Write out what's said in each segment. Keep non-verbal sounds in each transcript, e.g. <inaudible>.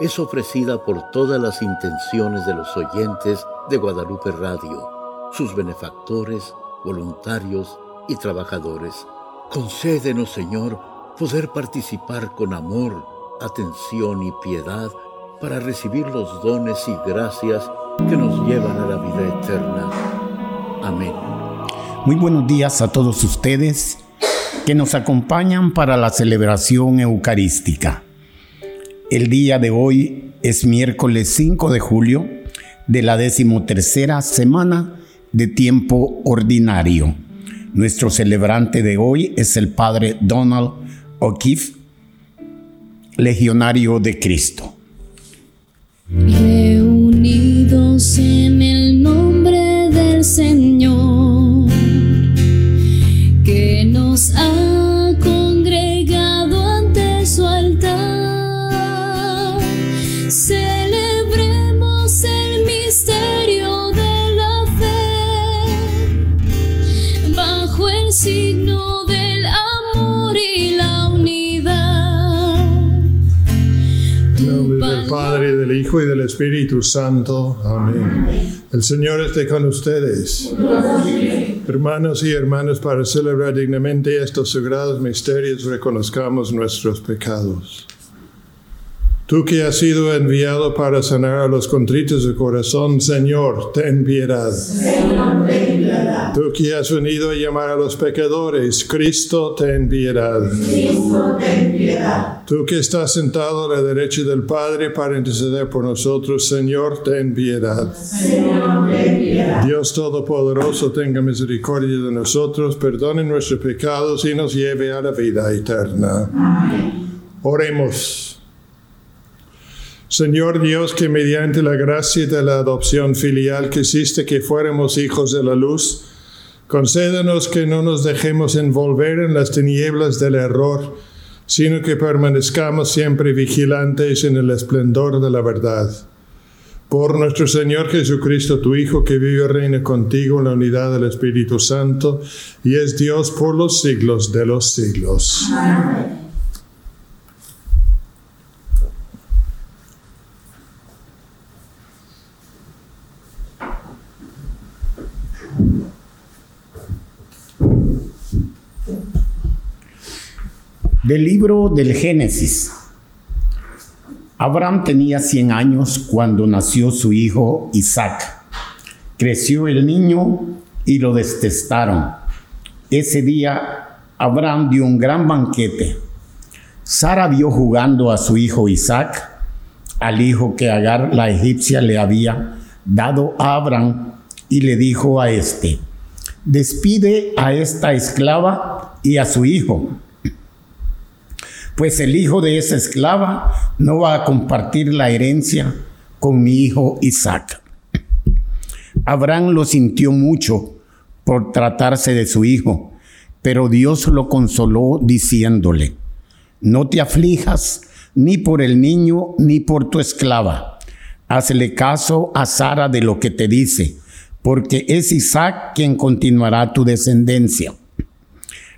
es ofrecida por todas las intenciones de los oyentes de Guadalupe Radio, sus benefactores, voluntarios y trabajadores. Concédenos, Señor, poder participar con amor, atención y piedad para recibir los dones y gracias que nos llevan a la vida eterna. Amén. Muy buenos días a todos ustedes que nos acompañan para la celebración eucarística. El día de hoy es miércoles 5 de julio de la decimotercera semana de tiempo ordinario. Nuestro celebrante de hoy es el padre Donald O'Keefe, legionario de Cristo. Reunidos en el nombre del Señor, Hijo y del Espíritu Santo. Amén. El Señor esté con ustedes. Hermanos y hermanas, para celebrar dignamente estos sagrados misterios, reconozcamos nuestros pecados. Tú que has sido enviado para sanar a los contritos de corazón, Señor, ten piedad. Señor. Tú que has venido a llamar a los pecadores, Cristo, ten piedad. Cristo, ten piedad. Tú que estás sentado a la derecha del Padre para interceder por nosotros, Señor, ten piedad. Señor, ten piedad. Dios Todopoderoso, tenga misericordia de nosotros, perdone nuestros pecados y nos lleve a la vida eterna. Amén. Oremos. Señor Dios, que mediante la gracia de la adopción filial quisiste que fuéramos hijos de la luz, concédanos que no nos dejemos envolver en las tinieblas del error, sino que permanezcamos siempre vigilantes en el esplendor de la verdad. Por nuestro Señor Jesucristo, tu Hijo, que vive y reina contigo en la unidad del Espíritu Santo, y es Dios por los siglos de los siglos. Amén. Del libro del Génesis. Abraham tenía 100 años cuando nació su hijo Isaac. Creció el niño y lo detestaron. Ese día Abraham dio un gran banquete. Sara vio jugando a su hijo Isaac, al hijo que Agar la egipcia le había dado a Abraham, y le dijo a este, despide a esta esclava y a su hijo pues el hijo de esa esclava no va a compartir la herencia con mi hijo Isaac. Abraham lo sintió mucho por tratarse de su hijo, pero Dios lo consoló diciéndole, no te aflijas ni por el niño ni por tu esclava. Hazle caso a Sara de lo que te dice, porque es Isaac quien continuará tu descendencia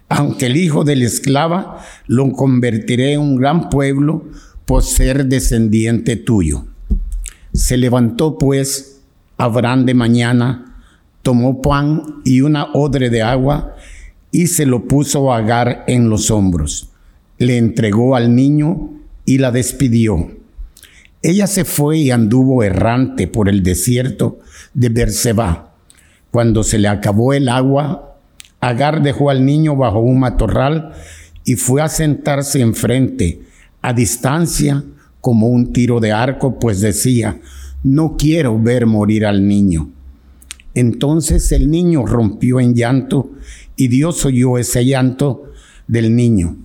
aunque el hijo de la esclava lo convertiré en un gran pueblo por ser descendiente tuyo. Se levantó pues Abraham de mañana, tomó pan y una odre de agua y se lo puso a Agar en los hombros. Le entregó al niño y la despidió. Ella se fue y anduvo errante por el desierto de Berseba. Cuando se le acabó el agua, Agar dejó al niño bajo un matorral y fue a sentarse enfrente, a distancia, como un tiro de arco, pues decía, no quiero ver morir al niño. Entonces el niño rompió en llanto y Dios oyó ese llanto del niño.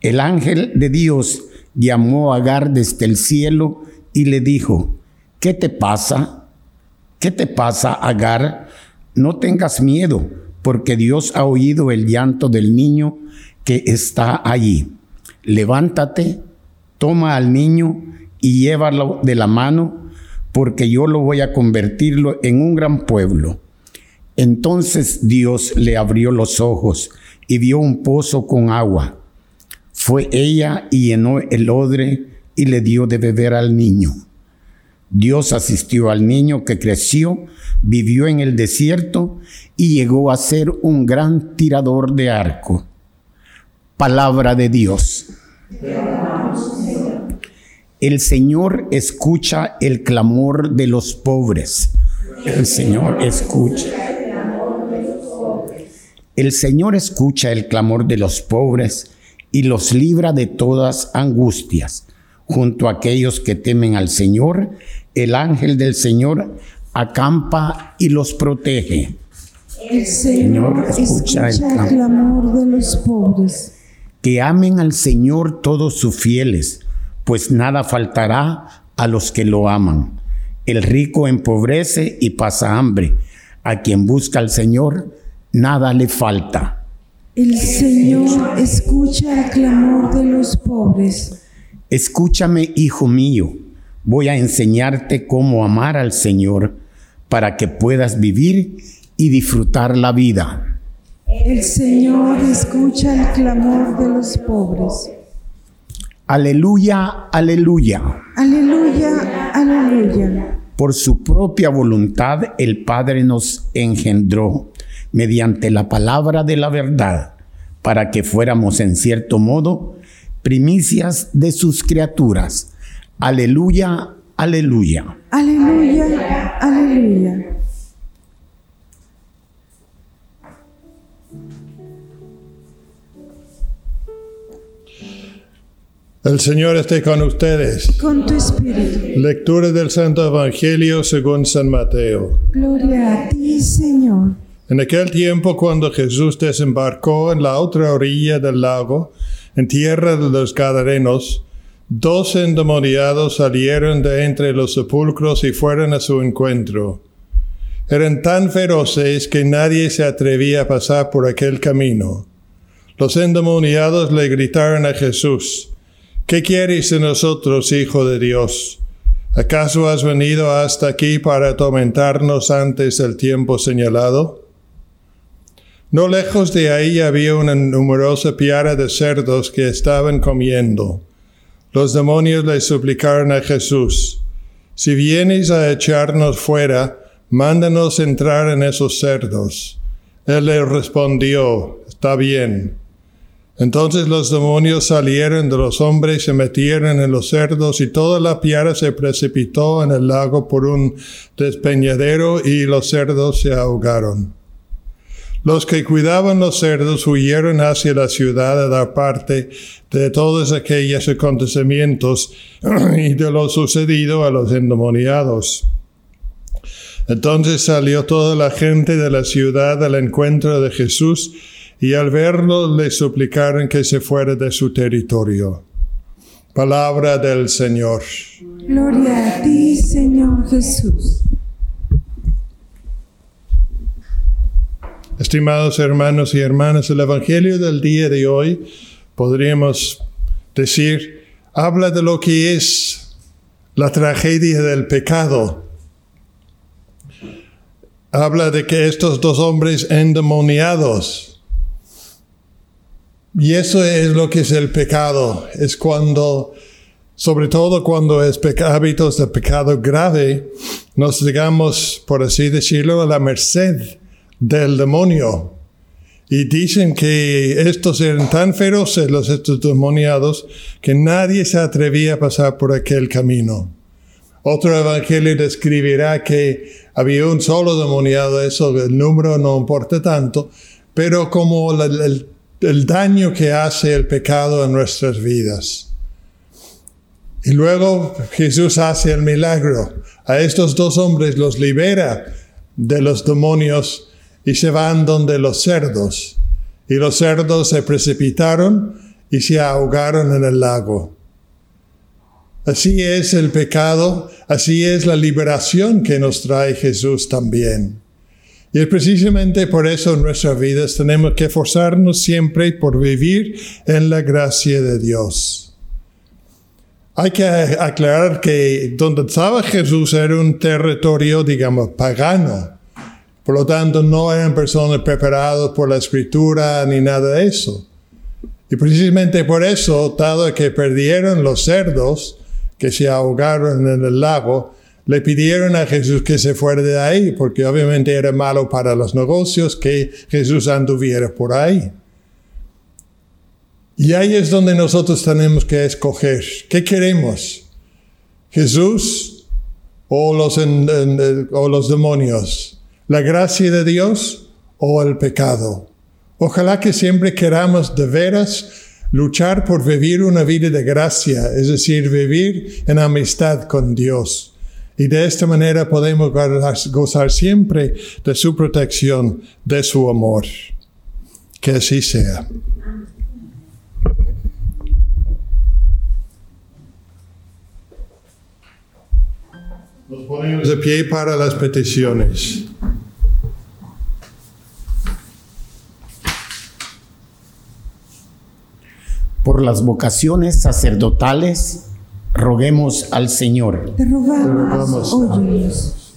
El ángel de Dios llamó a Agar desde el cielo y le dijo, ¿qué te pasa? ¿Qué te pasa, Agar? No tengas miedo, porque Dios ha oído el llanto del niño que está allí. Levántate, toma al niño y llévalo de la mano, porque yo lo voy a convertirlo en un gran pueblo. Entonces Dios le abrió los ojos y vio un pozo con agua. Fue ella y llenó el odre y le dio de beber al niño. Dios asistió al niño que creció, vivió en el desierto y llegó a ser un gran tirador de arco. Palabra de Dios. El Señor escucha el clamor de los pobres. El Señor escucha. El Señor escucha el clamor de los pobres y los libra de todas angustias. Junto a aquellos que temen al Señor, el ángel del Señor acampa y los protege. El Señor escucha el clamor de los pobres. Que amen al Señor todos sus fieles, pues nada faltará a los que lo aman. El rico empobrece y pasa hambre. A quien busca al Señor, nada le falta. El Señor escucha el clamor de los pobres. Escúchame, hijo mío, voy a enseñarte cómo amar al Señor para que puedas vivir y disfrutar la vida. El Señor escucha el clamor de los pobres. Aleluya, aleluya. Aleluya, aleluya. Por su propia voluntad el Padre nos engendró mediante la palabra de la verdad, para que fuéramos en cierto modo primicias de sus criaturas. Aleluya, aleluya. Aleluya, aleluya. El Señor esté con ustedes. Con tu espíritu. Lectura del Santo Evangelio según San Mateo. Gloria a ti, Señor. En aquel tiempo, cuando Jesús desembarcó en la otra orilla del lago, en tierra de los Gadarenos, dos endemoniados salieron de entre los sepulcros y fueron a su encuentro. Eran tan feroces que nadie se atrevía a pasar por aquel camino. Los endemoniados le gritaron a Jesús, ¿Qué quieres de nosotros, Hijo de Dios? ¿Acaso has venido hasta aquí para atormentarnos antes del tiempo señalado? No lejos de ahí había una numerosa piara de cerdos que estaban comiendo. Los demonios le suplicaron a Jesús, si vienes a echarnos fuera, mándanos entrar en esos cerdos. Él le respondió, está bien. Entonces los demonios salieron de los hombres, se metieron en los cerdos y toda la piara se precipitó en el lago por un despeñadero y los cerdos se ahogaron. Los que cuidaban los cerdos huyeron hacia la ciudad a dar parte de todos aquellos acontecimientos <clears throat> y de lo sucedido a los endemoniados. Entonces salió toda la gente de la ciudad al encuentro de Jesús y al verlo le suplicaron que se fuera de su territorio. Palabra del Señor. Gloria a ti, Señor Jesús. Estimados hermanos y hermanas, el Evangelio del día de hoy, podríamos decir, habla de lo que es la tragedia del pecado. Habla de que estos dos hombres endemoniados, y eso es lo que es el pecado. Es cuando, sobre todo cuando es hábitos de pecado grave, nos llegamos, por así decirlo, a la merced del demonio. Y dicen que estos eran tan feroces, los estos demoniados, que nadie se atrevía a pasar por aquel camino. Otro evangelio describirá que había un solo demoniado, eso el número no importa tanto, pero como el el daño que hace el pecado en nuestras vidas. Y luego Jesús hace el milagro. A estos dos hombres los libera de los demonios y se van donde los cerdos. Y los cerdos se precipitaron y se ahogaron en el lago. Así es el pecado, así es la liberación que nos trae Jesús también. Y es precisamente por eso en nuestras vidas tenemos que esforzarnos siempre por vivir en la gracia de Dios. Hay que aclarar que donde estaba Jesús era un territorio, digamos, pagano. Por lo tanto, no eran personas preparadas por la escritura ni nada de eso. Y precisamente por eso, dado que perdieron los cerdos que se ahogaron en el lago, le pidieron a Jesús que se fuera de ahí, porque obviamente era malo para los negocios que Jesús anduviera por ahí. Y ahí es donde nosotros tenemos que escoger. ¿Qué queremos? ¿Jesús o los, o los demonios? ¿La gracia de Dios o el pecado? Ojalá que siempre queramos de veras luchar por vivir una vida de gracia, es decir, vivir en amistad con Dios. Y de esta manera podemos gozar siempre de su protección, de su amor. Que así sea. Nos ponemos de pie para las peticiones. Por las vocaciones sacerdotales, roguemos al Señor. Te rogamos, óyenos.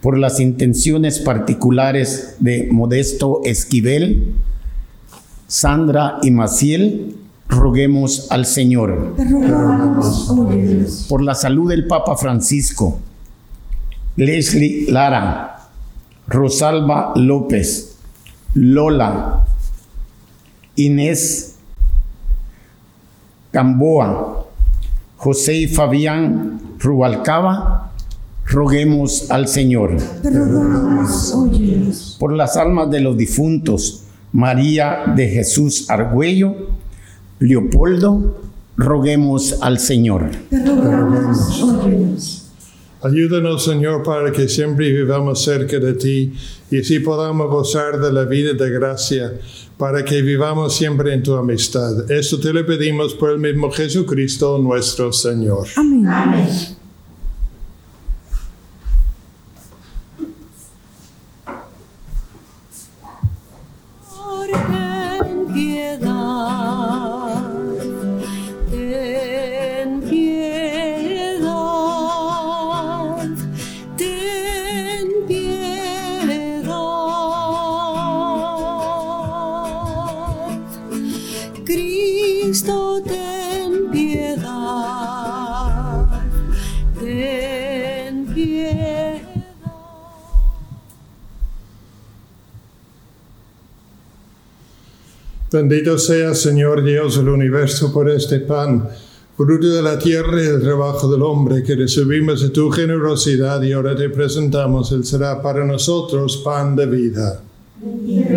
Por las intenciones particulares de Modesto Esquivel, Sandra y Maciel, roguemos al Señor. Te rogamos, óyenos. Por la salud del Papa Francisco, Leslie Lara, Rosalba López, Lola, Inés Gamboa, José y Fabián Rubalcaba, roguemos al Señor. Por las almas de los difuntos, María de Jesús Argüello, Leopoldo, roguemos al Señor. Te. Ayúdanos, Señor, para que siempre vivamos cerca de ti y así podamos gozar de la vida de gracia, para que vivamos siempre en tu amistad. Esto te lo pedimos por el mismo Jesucristo nuestro Señor. Amén. Ten Cristo, ten piedad, ten piedad. Bendito sea, Señor Dios del universo, por este pan, fruto de la tierra y del trabajo del hombre, que recibimos de tu generosidad y ahora te presentamos. Él será para nosotros pan de vida. Bendito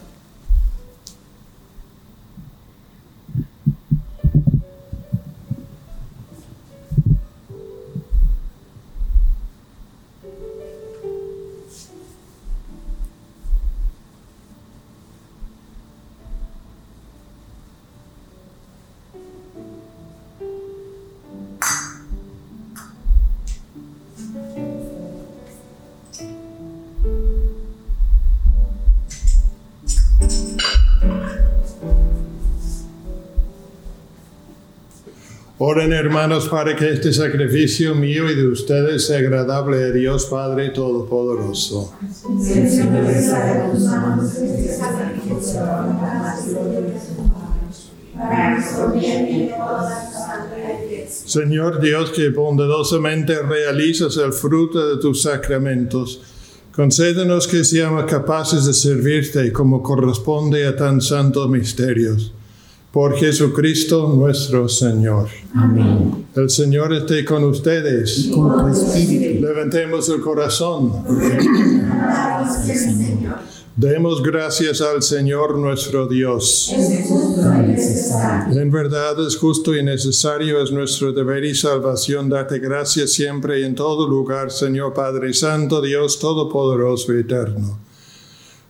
Oren hermanos para que este sacrificio mío y de ustedes sea agradable a Dios Padre Todopoderoso. Señor Dios, que bondadosamente realizas el fruto de tus sacramentos, concédenos que seamos capaces de servirte como corresponde a tan santos misterios. Por Jesucristo nuestro Señor. Amén. El Señor esté con ustedes. Con tu espíritu. Levantemos el corazón. Demos gracias al Señor nuestro Dios. tan necesario. En verdad es justo y necesario, es nuestro deber y salvación darte gracias siempre y en todo lugar, Señor Padre Santo, Dios Todopoderoso y Eterno.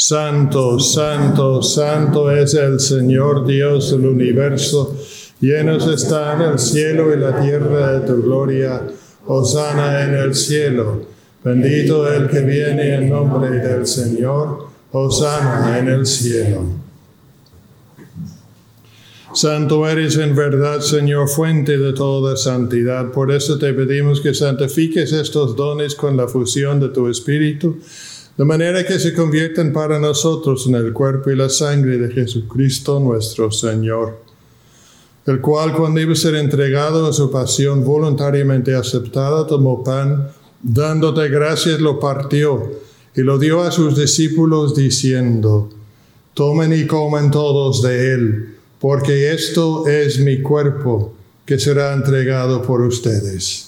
Santo, santo, santo es el Señor Dios del universo, llenos están el cielo y la tierra de tu gloria, Hosana en el cielo, bendito el que viene en nombre del Señor, Hosana en el cielo. Santo eres en verdad, Señor, fuente de toda santidad. Por eso te pedimos que santifiques estos dones con la fusión de tu Espíritu, de manera que se conviertan para nosotros en el cuerpo y la sangre de Jesucristo nuestro Señor, el cual cuando iba a ser entregado a su pasión voluntariamente aceptada, tomó pan, dándote gracias, lo partió y lo dio a sus discípulos diciendo, tomen y comen todos de él porque esto es mi cuerpo que será entregado por ustedes.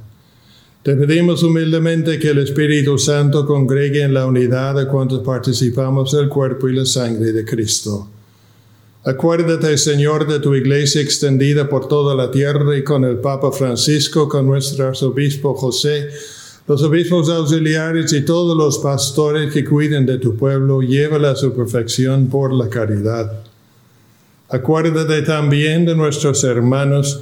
Te pedimos humildemente que el Espíritu Santo congregue en la unidad de cuantos participamos del cuerpo y la sangre de Cristo. Acuérdate, Señor, de tu iglesia extendida por toda la tierra y con el Papa Francisco, con nuestro arzobispo José, los obispos auxiliares y todos los pastores que cuiden de tu pueblo, llévala a su perfección por la caridad. Acuérdate también de nuestros hermanos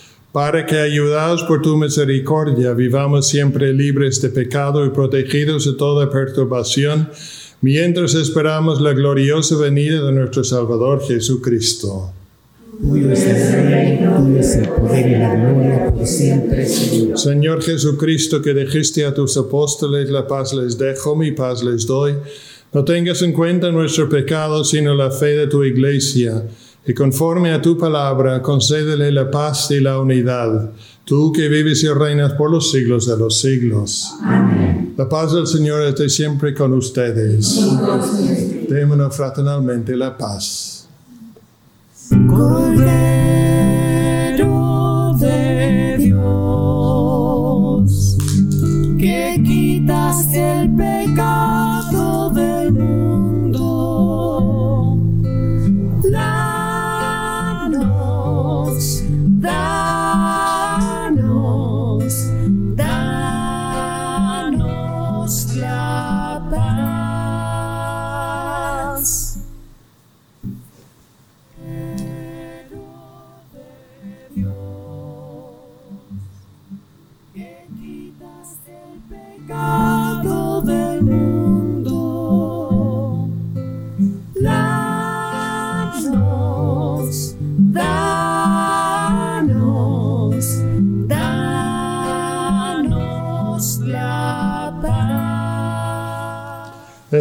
para que, ayudados por tu misericordia, vivamos siempre libres de pecado y protegidos de toda perturbación, mientras esperamos la gloriosa venida de nuestro Salvador Jesucristo. Tuyo es el reino, tuyo es el poder y la gloria por siempre, Señor. Señor Jesucristo, que dijiste a tus apóstoles, la paz les dejo, mi paz les doy. No tengas en cuenta nuestro pecado, sino la fe de tu iglesia. Y conforme a tu palabra, concédele la paz y la unidad. Tú que vives y reinas por los siglos de los siglos. Amén. La paz del Señor esté siempre con ustedes. Démonos fraternalmente la paz. Cordero de Dios, que quitas el pecado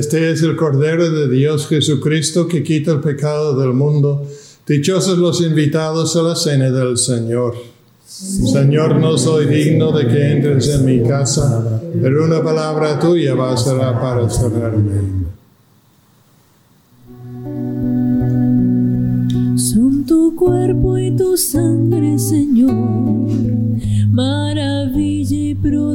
Este es el Cordero de Dios Jesucristo que quita el pecado del mundo. Dichosos los invitados a la cena del Señor. Señor, no soy digno de que entres en mi casa, pero una palabra tuya bastará para sanarme. Son tu cuerpo y tu sangre, Señor, maravilla y prodigio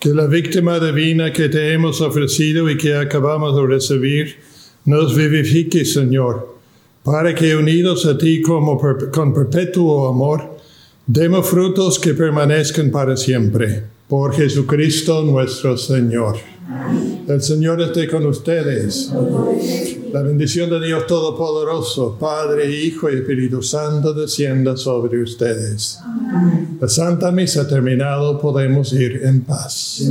Que la víctima divina que te hemos ofrecido y que acabamos de recibir nos vivifique, Señor, para que unidos a ti como con perpetuo amor, demos frutos que permanezcan para siempre. Por Jesucristo nuestro Señor. El Señor esté con ustedes. La bendición de Dios Todopoderoso, Padre, Hijo y Espíritu Santo, descienda sobre ustedes. La Santa Misa terminado, podemos ir en paz.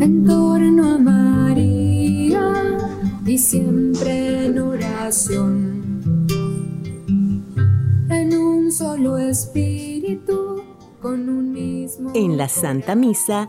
En torno a María y siempre en oración, en un solo espíritu, con un mismo. En la Santa Misa